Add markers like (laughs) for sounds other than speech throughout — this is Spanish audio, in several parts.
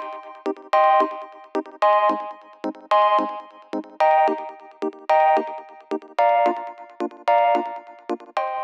Thank you.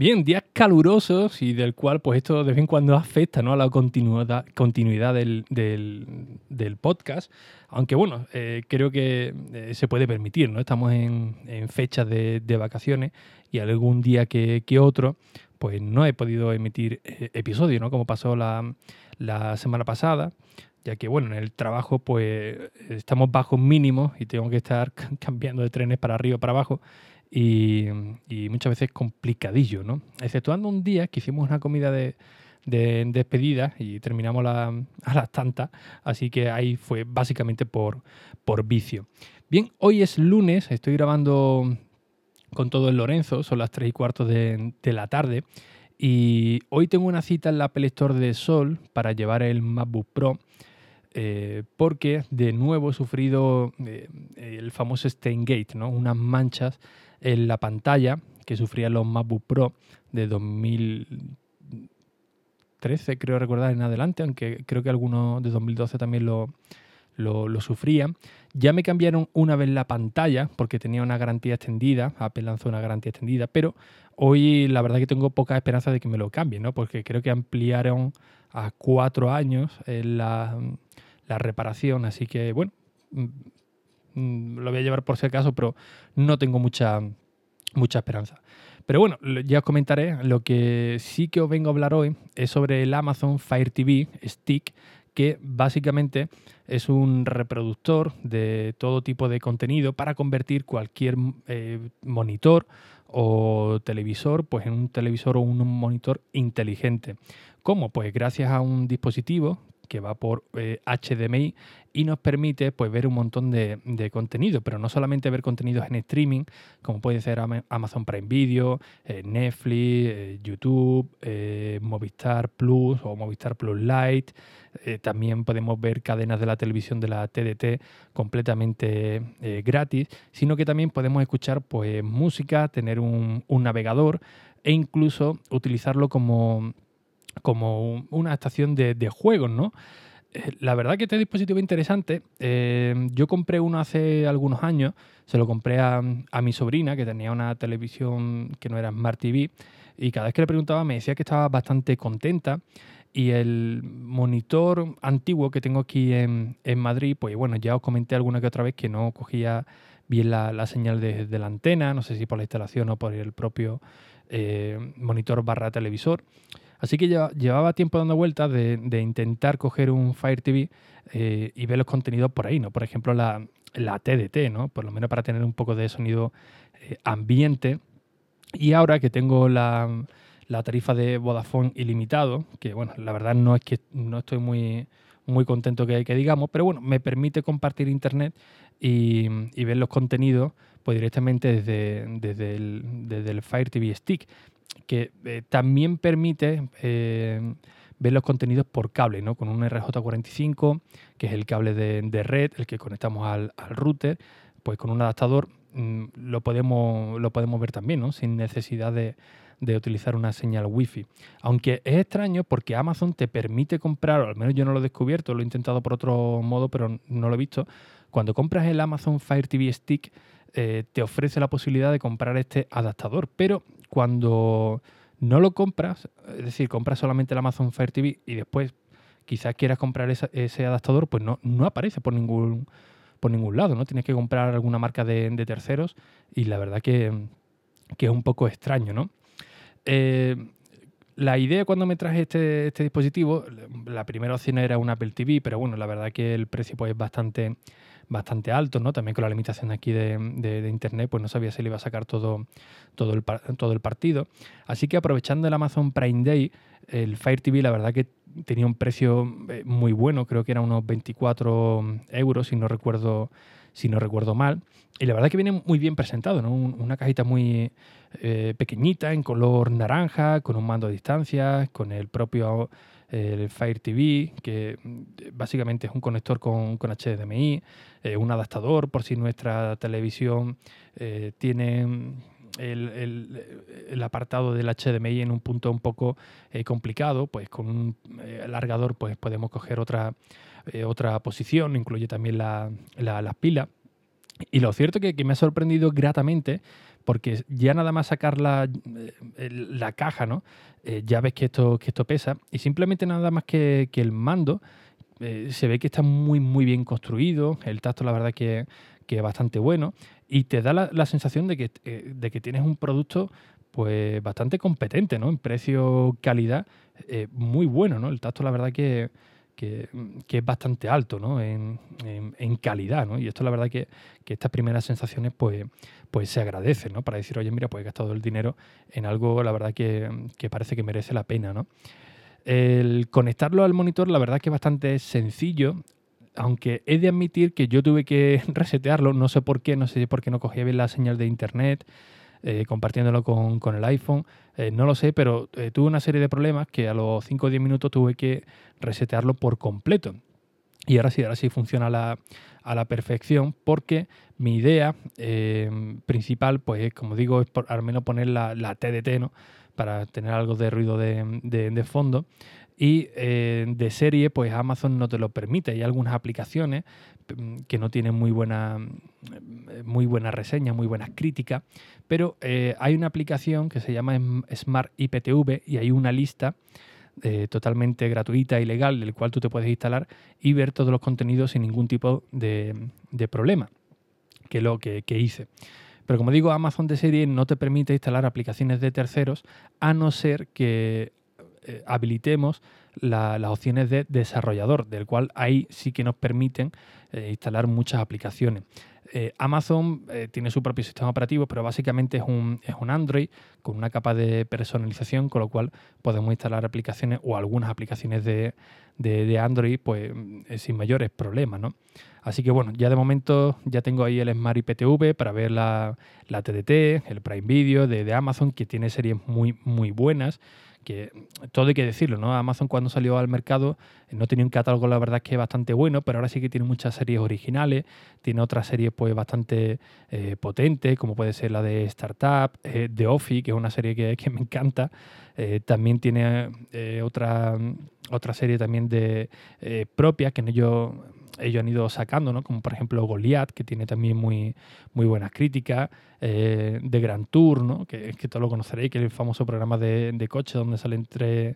Bien, días calurosos y del cual pues esto de vez en cuando afecta ¿no? a la continuidad, continuidad del, del, podcast, aunque bueno, eh, creo que eh, se puede permitir, ¿no? Estamos en, en fechas de, vacaciones y algún día que, otro pues no he podido emitir eh, episodio, ¿no? Como pasó la, la semana pasada, ya que bueno, en el trabajo pues estamos bajo mínimo y tengo que estar (laughs) cambiando de trenes para arriba para abajo y, muchas veces complicadillo, ¿no? Exceptuando un día que hicimos una comida de, despedida y terminamos a las tantas, así que ahí fue básicamente por, por vicio. Bien, hoy es lunes, estoy grabando con todo el Lorenzo, son las 3 y cuarto de, la tarde. Y hoy tengo una cita en la Apple de Sol para llevar el MacBook Pro. Eh, porque de nuevo he sufrido eh, el famoso stain gate, ¿no? unas manchas en la pantalla que sufrían los MacBook Pro de 2013, creo recordar en adelante, aunque creo que algunos de 2012 también lo, lo, sufrían. Ya me cambiaron una vez la pantalla porque tenía una garantía extendida, Apple lanzó una garantía extendida, pero hoy la verdad que tengo poca esperanza de que me lo cambien, ¿no? porque creo que ampliaron a cuatro años la, la reparación, así que bueno, Mm, lo voy a llevar por si acaso, pero no tengo mucha, mucha esperanza. Pero bueno, ya os comentaré. Lo que sí que os vengo a hablar hoy es sobre el Amazon Fire TV Stick, que básicamente es un reproductor de todo tipo de contenido para convertir cualquier eh, monitor o televisor pues en un televisor o un monitor inteligente. ¿Cómo? Pues gracias a un dispositivo que va por HDMI eh, y nos permite pues, ver un montón de, contenido, pero no solamente ver contenidos en streaming, como puede ser Amazon Prime Video, eh, Netflix, eh, YouTube, Movistar Plus o Movistar Plus Lite. también podemos ver cadenas de la televisión de la TDT completamente gratis, sino que también podemos escuchar pues, música, tener un navegador e incluso utilizarlo como como una estación de, juegos, ¿no? Eh, la verdad que este dispositivo es interesante. Eh, yo compré uno hace algunos años, se lo compré a, mi sobrina que tenía una televisión que no era Smart TV y cada vez que le preguntaba me decía que estaba bastante contenta y el monitor antiguo que tengo aquí en, Madrid, pues bueno, ya os comenté alguna que otra vez que no cogía bien la, señal de, la antena, no sé si por la instalación o por el propio eh, monitor barra televisor. Así que llevaba tiempo dando vueltas de, intentar coger un Fire TV eh, y ver los contenidos por ahí, ¿no? Por ejemplo, la, TDT, ¿no? Por lo menos para tener un poco de sonido eh, ambiente. Y ahora que tengo la, tarifa de Vodafone ilimitado, que bueno, la verdad no es que no estoy muy, muy contento que, digamos, pero bueno, me permite compartir internet y, ver los contenidos pues directamente desde, desde el Fire TV Stick que eh, también permite eh, ver los contenidos por cable, ¿no? Con un RJ45, que es el cable de, red, el que conectamos al, router, pues con un adaptador mm, lo, podemos, lo podemos ver también, ¿no? Sin necesidad de, utilizar una señal Wi-Fi. Aunque es extraño porque Amazon te permite comprar, o al menos yo no lo he descubierto, lo he intentado por otro modo, pero no lo he visto. Cuando compras el Amazon Fire TV Stick, eh, te ofrece la posibilidad de comprar este adaptador, pero cuando no lo compras, es decir, compras solamente el Amazon Fire TV y después quizás quieras comprar ese adaptador, pues no, no aparece por ningún, por ningún lado, ¿no? Tienes que comprar alguna marca de, terceros y la verdad que, es un poco extraño, ¿no? Eh, la idea cuando me traje este, este, dispositivo, la primera opción era un Apple TV, pero bueno, la verdad que el precio pues, es bastante, bastante alto, ¿no? También con la limitación aquí de, internet, pues no sabía si le iba a sacar todo, todo, el, todo el partido. Así que aprovechando el Amazon Prime Day, el Fire TV, la verdad que tenía un precio muy bueno, creo que era unos 24 euros, si no recuerdo, si no recuerdo mal. Y la verdad que viene muy bien presentado, ¿no? una cajita muy pequeñita, en color naranja, con un mando a distancia, con el propio el Fire TV, que mm, básicamente es un conector con, con HDMI, eh, un adaptador por si nuestra televisión eh, tiene mm, el, apartado del HDMI en un punto un poco eh, complicado, pues con un alargador pues podemos coger otra, otra posición, incluye también la, la, pila. Y lo cierto que, que me ha sorprendido gratamente porque ya nada más sacar la, la caja, ¿no? Eh, ya ves que esto, que esto pesa, y simplemente nada más que, el mando eh, se ve que está muy, muy bien construido, el tacto la verdad que, que es bastante bueno, y te da la, sensación de que, eh, de que tienes un producto pues bastante competente, ¿no? En precio-calidad, muy bueno, ¿no? El tacto la verdad que, que, es bastante alto ¿no? en, calidad. ¿no? Y esto la verdad que, que, estas primeras sensaciones pues, pues se agradecen ¿no? para decir, oye, mira, pues he gastado el dinero en algo, la verdad que, parece que merece la pena. ¿no? El conectarlo al monitor, la verdad que es bastante sencillo. Aunque he de admitir que yo tuve que (laughs) resetearlo, no sé por qué, no sé por qué no cogía bien la señal de internet, eh, compartiéndolo con, con, el iPhone. Eh, no lo sé, pero eh, tuve una serie de problemas que a los 5 o 10 minutos tuve que resetearlo por completo. Y ahora sí, ahora sí funciona a la perfección porque mi idea principal, pues como digo, es al menos poner la, la, TDT, ¿no? Para tener algo de ruido de, de fondo y eh, de serie pues Amazon no te lo permite. Hay algunas aplicaciones mm, que no tienen muy buena, mm, muy buena reseña, muy buenas críticas, pero eh, hay una aplicación que se llama Smart IPTV y hay una lista eh, totalmente gratuita y legal del cual tú te puedes instalar y ver todos los contenidos sin ningún tipo de, problema, que es lo que, que hice. Pero como digo, Amazon de serie no te permite instalar aplicaciones de terceros a no ser que eh, habilitemos las opciones de desarrollador, del cual ahí sí que nos permiten eh, instalar muchas aplicaciones. Eh, Amazon tiene su propio sistema operativo, pero básicamente es un, es un Android con una capa de personalización, con lo cual podemos instalar aplicaciones o algunas aplicaciones de, Android pues, sin mayores problemas. ¿no? Así que bueno, ya de momento ya tengo ahí el Smart IPTV para ver la, la TDT, el Prime Video de, de Amazon, que tiene series muy, muy buenas que todo hay que decirlo, ¿no? Amazon cuando salió al mercado eh, no tenía un catálogo, la verdad, que bastante bueno, pero ahora sí que tiene muchas series originales, tiene otras series pues bastante eh, como puede ser la de Startup, eh, The Office, que es una serie que, (laughs) que me encanta, también tiene otra, otra serie también de propia, que ellos, ellos han ido sacando, ¿no? como por ejemplo Goliath, que tiene también muy, muy buenas críticas, de Grand Tour, ¿no? que, que todos lo conoceréis, que es el famoso programa de, de coche donde salen tres,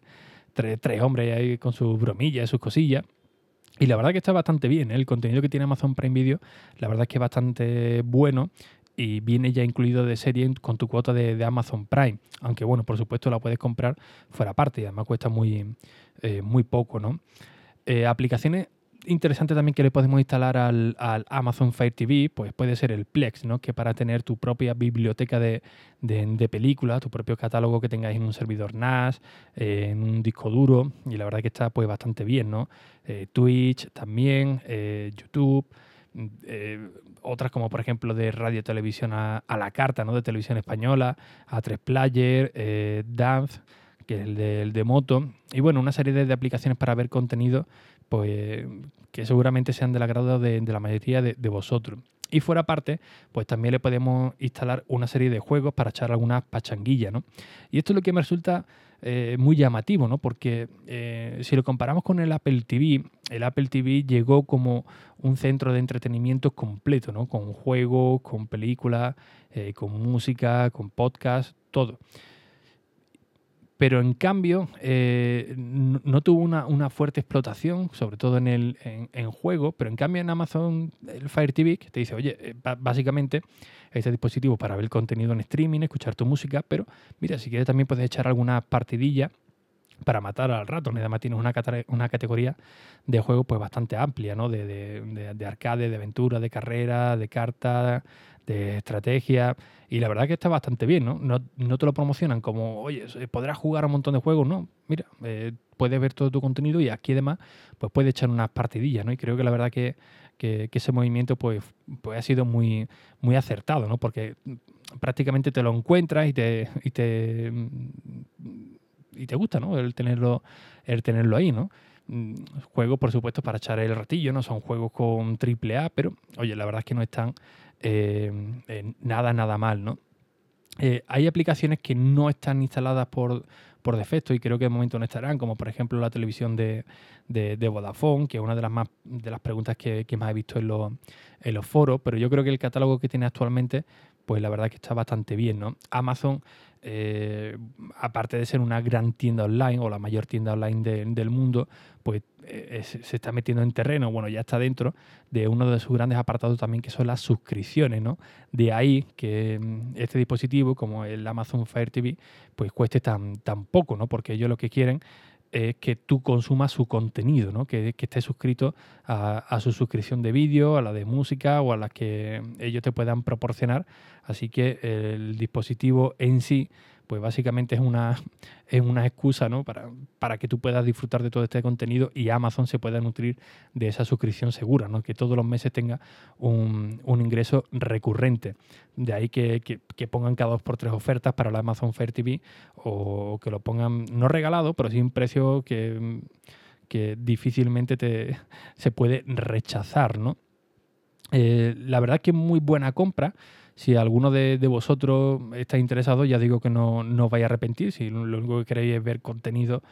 tres, hombres ahí con sus bromillas, sus cosillas. Y la verdad que está bastante bien. ¿eh? El contenido que tiene Amazon Prime Video, la verdad es que es bastante bueno y viene ya incluido de serie con tu cuota de, Amazon Prime. Aunque bueno, por supuesto la puedes comprar fuera parte y además cuesta muy, eh, muy poco, ¿no? Eh, aplicaciones interesante también que le podemos instalar al, Amazon Fire TV, pues puede ser el Plex, ¿no? Que para tener tu propia biblioteca de, de, películas, tu propio catálogo que tengáis en un servidor NAS, eh, en un disco duro, y la verdad que está pues bastante bien, ¿no? Eh, Twitch también, eh, YouTube, otras como por ejemplo de radio televisión a, la carta, ¿no? De televisión española, A3 Player, Dance que es el de, moto, y bueno, una serie de, de aplicaciones para ver contenido pues que seguramente sean del agrado de, la mayoría de, vosotros. Y fuera parte, pues también le podemos instalar una serie de juegos para echar algunas pachanguillas, ¿no? Y esto es lo que me resulta eh, muy llamativo, ¿no? Porque eh, si lo comparamos con el Apple TV, el Apple TV llegó como un centro de entretenimiento completo, ¿no? Con juegos, con películas, eh, con música, con podcast, todo pero en cambio eh, no, tuvo una, fuerte explotación, sobre todo en el en, juego, pero en cambio en Amazon el Fire TV que te dice, oye, eh, básicamente este dispositivo para ver contenido en streaming, escuchar tu música, pero mira, si quieres también puedes echar alguna partidilla para matar al rato. Además tienes una, una categoría de juegos pues bastante amplia, ¿no? De, de, de, arcade, de aventura, de carrera, de carta, de estrategia. Y la verdad que está bastante bien, ¿no? No, te lo promocionan como, oye, podrás jugar un montón de juegos, ¿no? Mira, eh, puedes ver todo tu contenido y aquí además pues puedes echar unas partidillas, ¿no? Y creo que la verdad que, ese movimiento pues, pues ha sido muy, muy acertado, ¿no? Porque prácticamente te lo encuentras y te, y te y te gusta, ¿no? El tenerlo, el tenerlo ahí, ¿no? Mm, juegos, por supuesto, para echar el ratillo, ¿no? Son juegos con triple A, pero, oye, la verdad es que no están eh, nada, nada mal, ¿no? Eh, hay aplicaciones que no están instaladas por, por defecto y creo que de momento no estarán, como por ejemplo la televisión de, de, Vodafone, que es una de las más de las preguntas que, más he visto en los, en los foros, pero yo creo que el catálogo que tiene actualmente, pues la verdad que está bastante bien, ¿no? Amazon eh, aparte de ser una gran tienda online o la mayor tienda online del mundo, pues eh, se está metiendo en terreno, bueno, ya está dentro de uno de sus grandes apartados también que son las suscripciones, ¿no? De ahí que mm, este dispositivo, como el Amazon Fire TV, pues cueste tan, tan poco, ¿no? Porque ellos lo que quieren es que tú consumas su contenido, ¿no? que, que estés suscrito a, su suscripción de vídeo, a la de música o a las que ellos te puedan proporcionar. Así que el dispositivo en sí pues básicamente es una, (laughs) es una excusa ¿no? para, para que tú puedas disfrutar de todo este contenido y Amazon se pueda nutrir de esa suscripción segura, ¿no? que todos los meses tenga un, ingreso recurrente. De ahí que, pongan cada dos por tres ofertas para la Amazon Fire TV o que lo pongan no regalado, pero sí un precio que, que difícilmente te, (laughs) se puede rechazar. ¿no? Eh, la verdad que es muy buena compra. Si alguno de, vosotros está interesado, ya digo que no, no os vais a arrepentir. Si lo único que queréis es ver contenido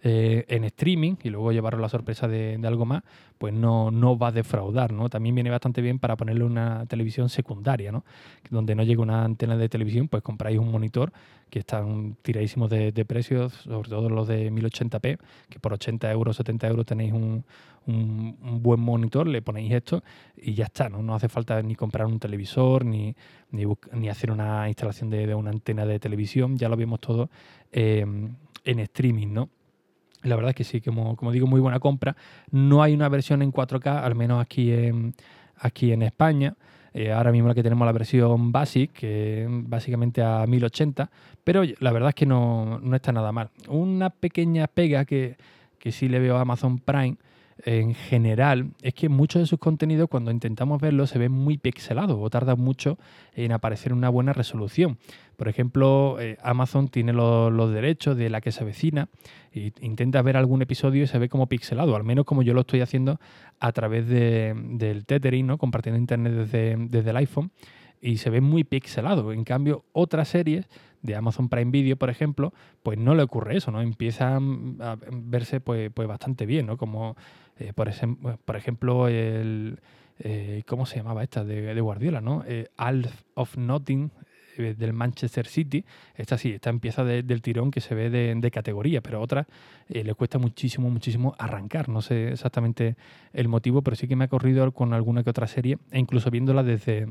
eh, en streaming y luego llevaros la sorpresa de, algo más, pues no, no va a defraudar, ¿no? También viene bastante bien para ponerle una televisión secundaria, ¿no? Donde no llegue una antena de televisión, pues compráis un monitor que están tiradísimos de, precios, sobre todo los de 1080p, que por 80 euros, 70 euros tenéis un, buen monitor, le ponéis esto y ya está, ¿no? No hace falta ni comprar un televisor, ni, ni, hacer una instalación de, una antena de televisión, ya lo vemos todo eh, en streaming, ¿no? La verdad es que sí, como, digo, muy buena compra. No hay una versión en 4K, al menos aquí en, aquí en España. Eh, ahora mismo la que tenemos la versión Basic, que básicamente a 1080, pero la verdad es que no, no está nada mal. Una pequeña pega que, que sí le veo a Amazon Prime en general es que muchos de sus contenidos cuando intentamos verlos se ven muy pixelados o tardan mucho en aparecer una buena resolución. Por ejemplo, eh, Amazon tiene los derechos de la que se avecina e intenta ver algún episodio y se ve como pixelado, al menos como yo lo estoy haciendo a través del tethering, ¿no? compartiendo internet desde, desde el iPhone y se ve muy pixelado. En cambio, otras series de Amazon Prime Video, por ejemplo, pues no le ocurre eso, ¿no? Empiezan a verse pues, pues bastante bien, ¿no? Como eh, por, por, ejemplo el eh, ¿cómo se llamaba esta? de, Guardiola, ¿no? Eh, Alf of Nothing del Manchester City, esta sí, esta empieza del tirón que se ve de, categoría, pero otra le cuesta muchísimo, muchísimo arrancar. No sé exactamente el motivo, pero sí que me ha corrido con alguna que otra serie, e incluso viéndola desde,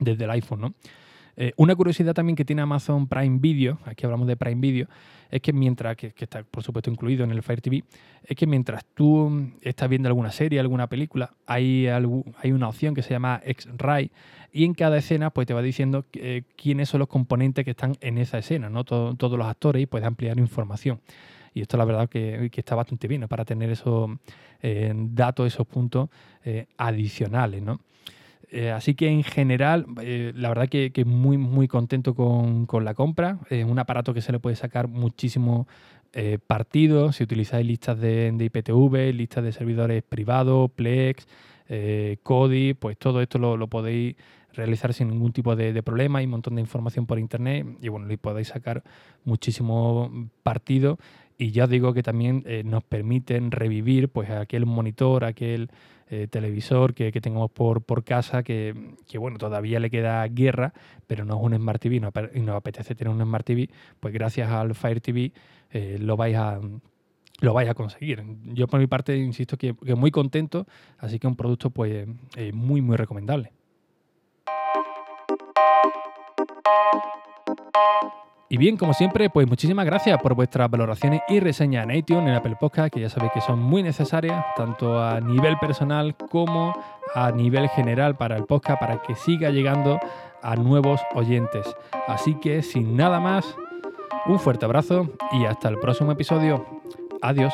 desde el iPhone, ¿no? Eh, una curiosidad también que tiene Amazon Prime Video, aquí hablamos de Prime Video, es que mientras, que, está por supuesto incluido en el Fire TV, es que mientras tú estás viendo alguna serie, alguna película, hay, hay una opción que se llama X-Ray y en cada escena pues te va diciendo eh, quiénes son los componentes que están en esa escena, ¿no? todos los actores y puedes ampliar información. Y esto la verdad que, está bastante bien para tener esos eh, datos, esos puntos adicionales, ¿no? Eh, así que en general, eh, la verdad que, que, muy, muy contento con, la compra. Es un aparato que se le puede sacar muchísimo eh, partido. Si utilizáis listas de, IPTV, listas de servidores privados, Plex, Kodi, pues todo esto lo, podéis realizar sin ningún tipo de, problema. Hay un montón de información por internet y bueno, le podéis sacar muchísimo partido. Y ya os digo que también nos permiten revivir pues aquel monitor, aquel eh, televisor que, tengamos por, por casa, que, bueno, todavía le queda guerra, pero no es un Smart TV y nos apetece tener un Smart TV, pues gracias al Fire TV eh, lo vais a lo vais a conseguir. Yo por mi parte insisto que, muy contento, así que un producto pues eh, muy muy recomendable. Y bien, como siempre, pues muchísimas gracias por vuestras valoraciones y reseñas en iTunes, en Apple Podcast, que ya sabéis que son muy necesarias, tanto a nivel personal como a nivel general para el podcast, para que siga llegando a nuevos oyentes. Así que, sin nada más, un fuerte abrazo y hasta el próximo episodio. Adiós.